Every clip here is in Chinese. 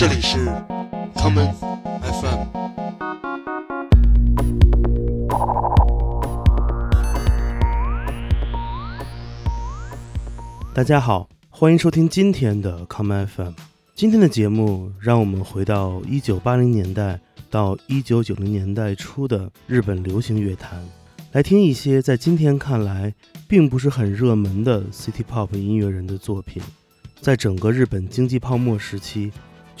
这里是 common FM。大家好，欢迎收听今天的 common FM。今天的节目，让我们回到一九八零年代到一九九零年代初的日本流行乐坛，来听一些在今天看来并不是很热门的 City Pop 音乐人的作品。在整个日本经济泡沫时期，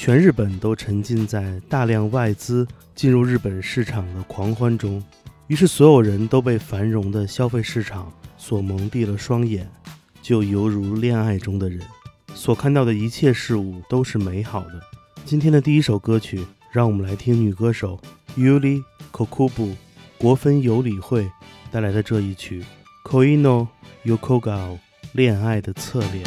全日本都沉浸在大量外资进入日本市场的狂欢中，于是所有人都被繁荣的消费市场所蒙蔽了双眼，就犹如恋爱中的人。所看到的一切事物都是美好的。今天的第一首歌曲，让我们来听女歌手 Yuli Kokubu 国分有理会带来的这一曲《Koino Yokogao》恋爱的侧脸。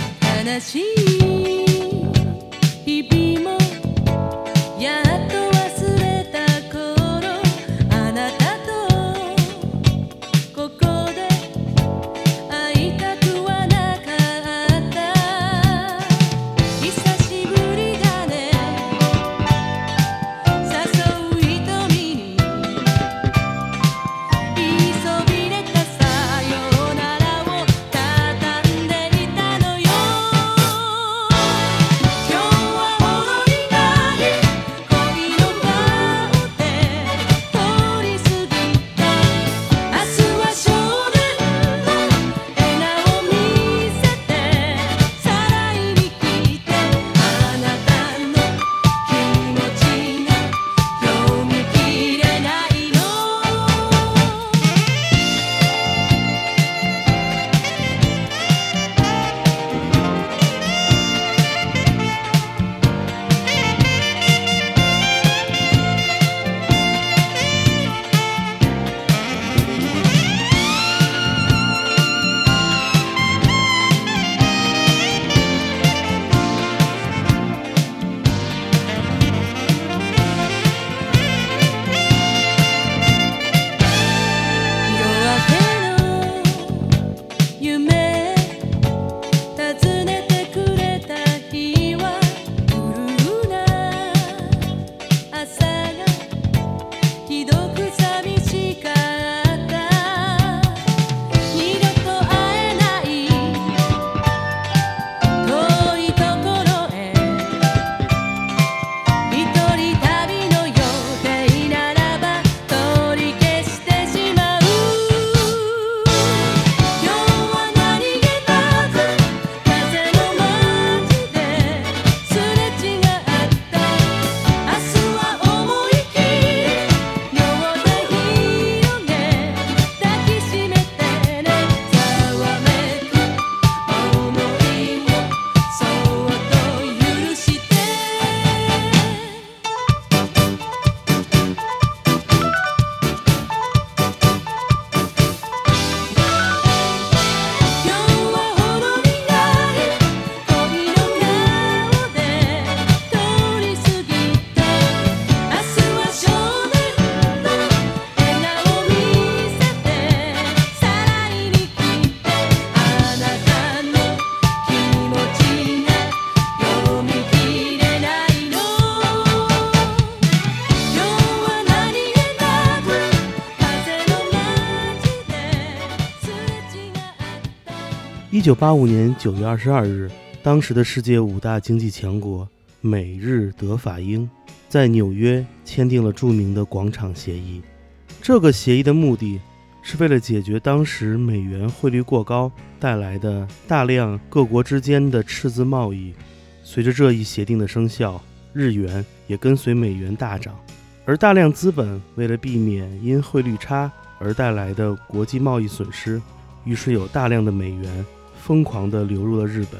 九八五年九月二十二日，当时的世界五大经济强国美日德法英在纽约签订了著名的广场协议。这个协议的目的是为了解决当时美元汇率过高带来的大量各国之间的赤字贸易。随着这一协定的生效，日元也跟随美元大涨，而大量资本为了避免因汇率差而带来的国际贸易损失，于是有大量的美元。疯狂地流入了日本，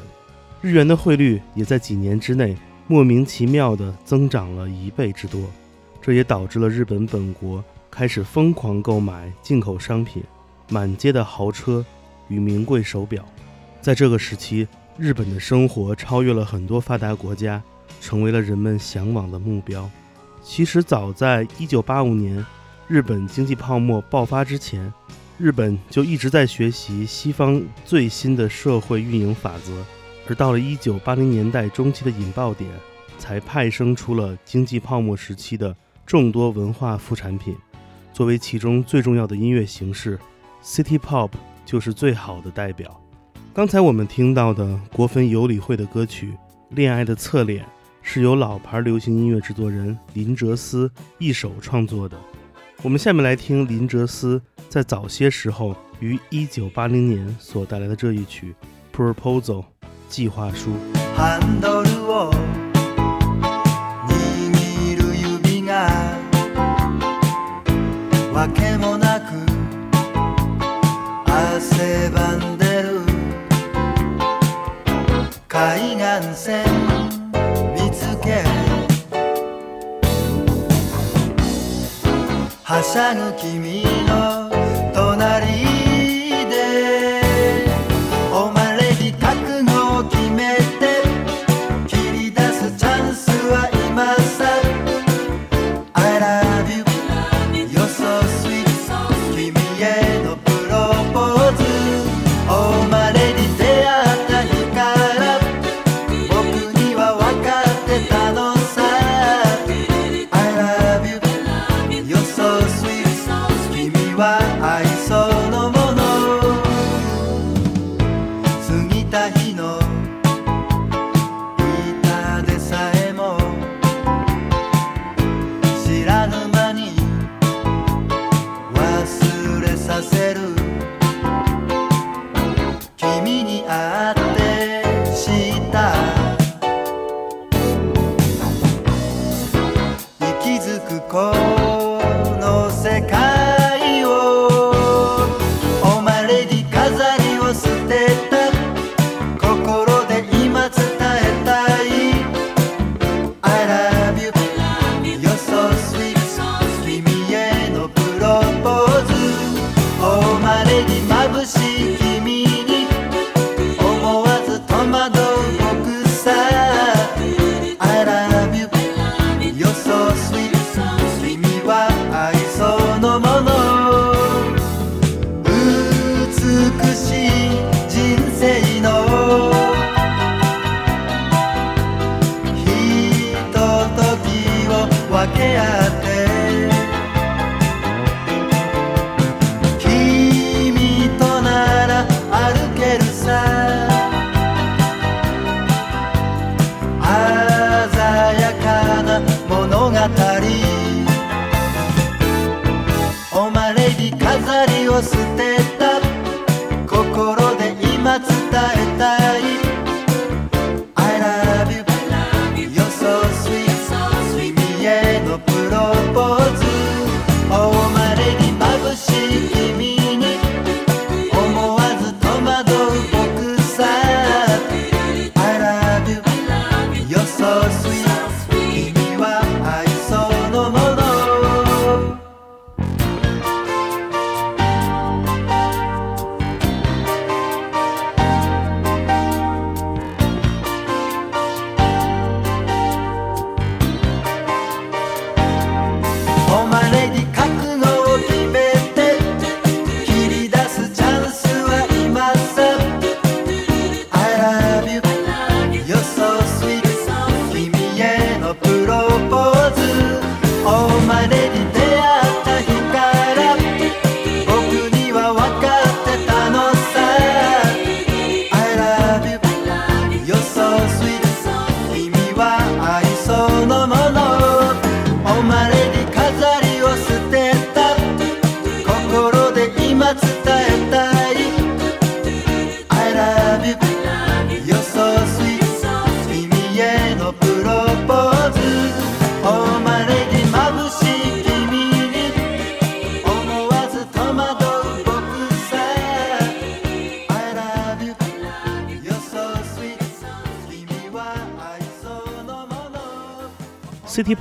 日元的汇率也在几年之内莫名其妙地增长了一倍之多，这也导致了日本本国开始疯狂购买进口商品，满街的豪车与名贵手表。在这个时期，日本的生活超越了很多发达国家，成为了人们向往的目标。其实，早在1985年日本经济泡沫爆发之前。日本就一直在学习西方最新的社会运营法则，而到了一九八零年代中期的引爆点，才派生出了经济泡沫时期的众多文化副产品。作为其中最重要的音乐形式，City Pop 就是最好的代表。刚才我们听到的国分有理会的歌曲《恋爱的侧脸》，是由老牌流行音乐制作人林哲思一手创作的。我们下面来听林哲思在早些时候于1980年所带来的这一曲《Proposal》计划书。ハンドルを握る指がわけもなく汗ばんでる海岸線見つけ はしゃぐ君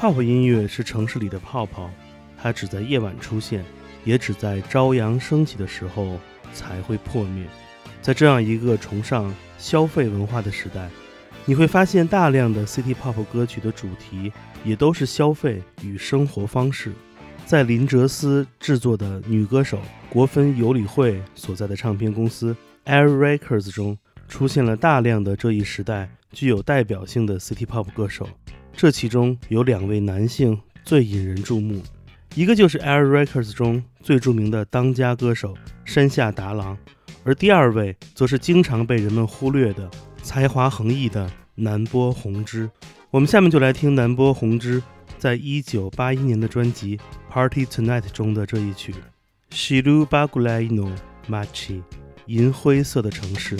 Pop 音乐是城市里的泡泡，它只在夜晚出现，也只在朝阳升起的时候才会破灭。在这样一个崇尚消费文化的时代，你会发现大量的 City Pop 歌曲的主题也都是消费与生活方式。在林哲思制作的女歌手国分有理惠所在的唱片公司 Air Records 中，出现了大量的这一时代具有代表性的 City Pop 歌手，这其中有两位男性最引人注目，一个就是 Air Records 中最著名的当家歌手山下达郎，而第二位则是经常被人们忽略的才华横溢的南波弘之。我们下面就来听南波弘之在一九八一年的专辑《Party Tonight》中的这一曲《Shiru Bagulai no Machi》，银灰色的城市。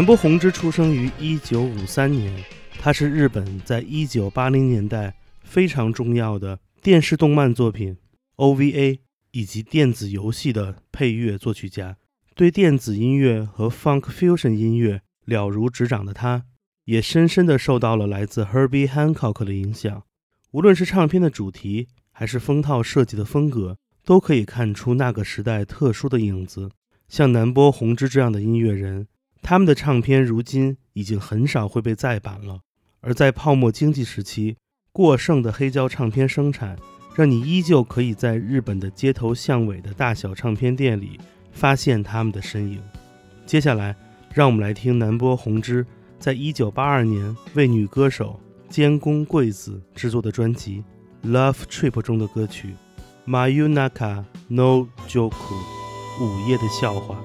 南波弘之出生于1953年，他是日本在1980年代非常重要的电视动漫作品、OVA 以及电子游戏的配乐作曲家。对电子音乐和 Funk Fusion 音乐了如指掌的他，也深深地受到了来自 Herbie Hancock 的影响。无论是唱片的主题，还是封套设计的风格，都可以看出那个时代特殊的影子。像南波弘之这样的音乐人，他们的唱片如今已经很少会被再版了。而在泡沫经济时期，过剩的黑胶唱片生产，让你依旧可以在日本的街头巷尾的大小唱片店里。发现他们的身影。接下来，让我们来听南波弘之在一九八二年为女歌手监宫贵子制作的专辑《Love Trip》中的歌曲《Mayunaka no Joku》午夜的笑话。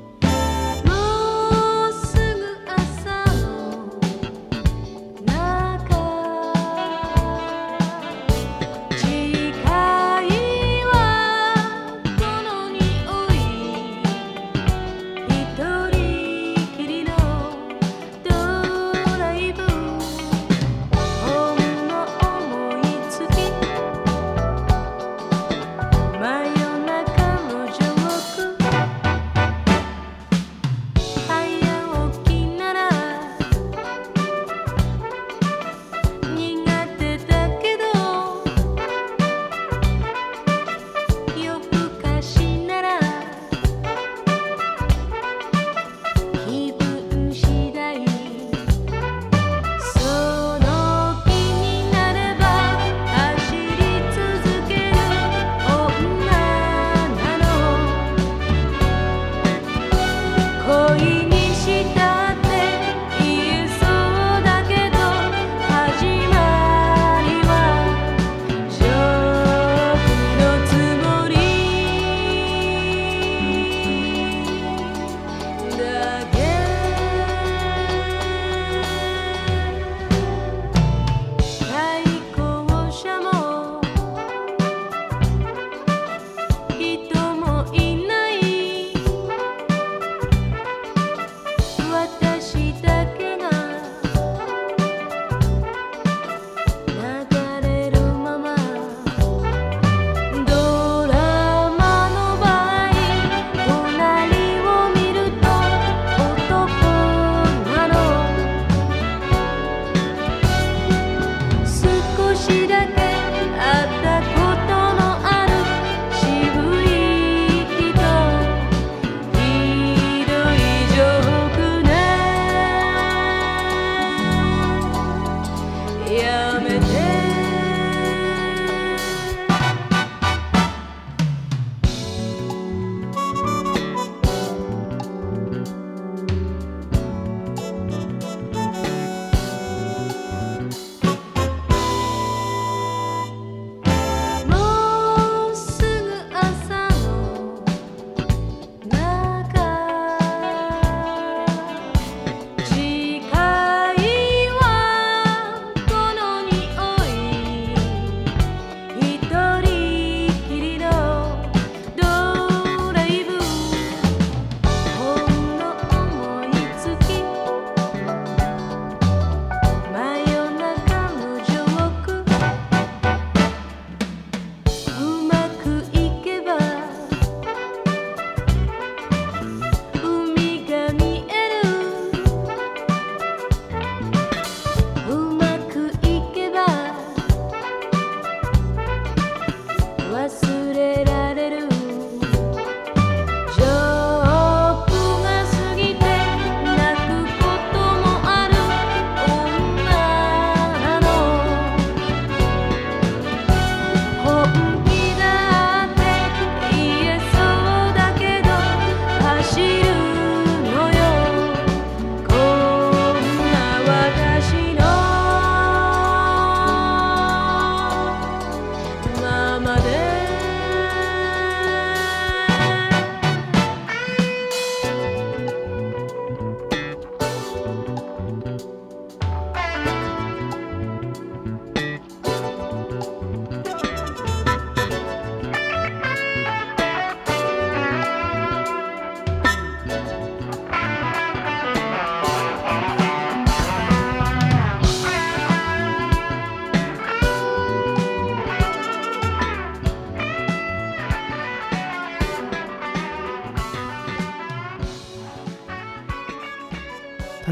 yeah.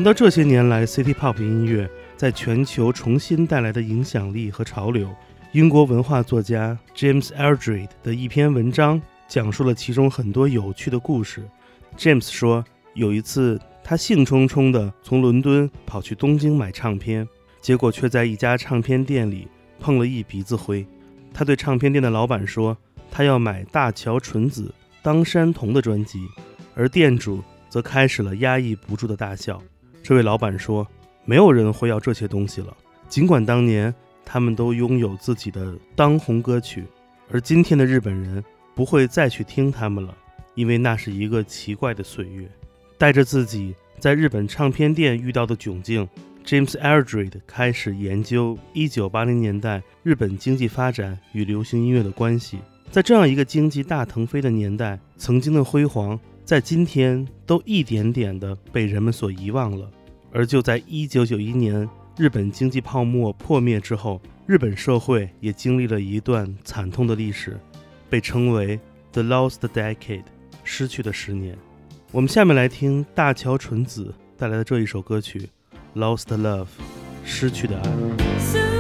到这些年来 City Pop 音乐在全球重新带来的影响力和潮流，英国文化作家 James Eldred 的一篇文章讲述了其中很多有趣的故事。James 说，有一次他兴冲冲地从伦敦跑去东京买唱片，结果却在一家唱片店里碰了一鼻子灰。他对唱片店的老板说，他要买大桥纯子、当山童的专辑，而店主则开始了压抑不住的大笑。这位老板说，没有人会要这些东西了，尽管当年他们都拥有自己的当红歌曲，而今天的日本人不会再去听他们了，因为那是一个奇怪的岁月。带着自己在日本唱片店遇到的窘境，James Eldred 开始研究1980年代日本经济发展与流行音乐的关系。在这样一个经济大腾飞的年代，曾经的辉煌在今天都一点点的被人们所遗忘了。而就在1991年，日本经济泡沫破灭之后，日本社会也经历了一段惨痛的历史，被称为 “The Lost Decade”，失去的十年。我们下面来听大桥纯子带来的这一首歌曲《Lost Love》，失去的爱。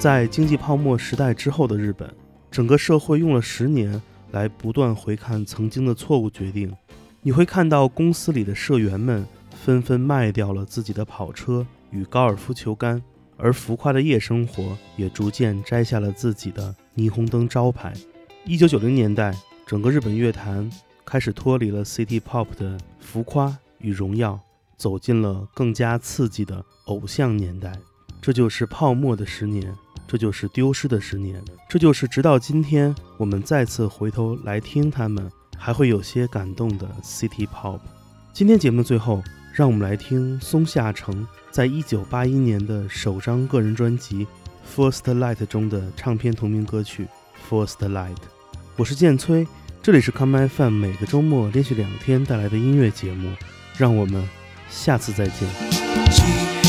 在经济泡沫时代之后的日本，整个社会用了十年来不断回看曾经的错误决定。你会看到公司里的社员们纷纷卖掉了自己的跑车与高尔夫球杆，而浮夸的夜生活也逐渐摘下了自己的霓虹灯招牌。一九九零年代，整个日本乐坛开始脱离了 City Pop 的浮夸与荣耀，走进了更加刺激的偶像年代。这就是泡沫的十年，这就是丢失的十年，这就是直到今天我们再次回头来听他们，还会有些感动的 City Pop。今天节目最后，让我们来听松下澄在一九八一年的首张个人专辑《First Light》中的唱片同名歌曲《First Light》。我是剑崔，这里是 Come My Fan，每个周末连续两天带来的音乐节目，让我们下次再见。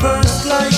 First light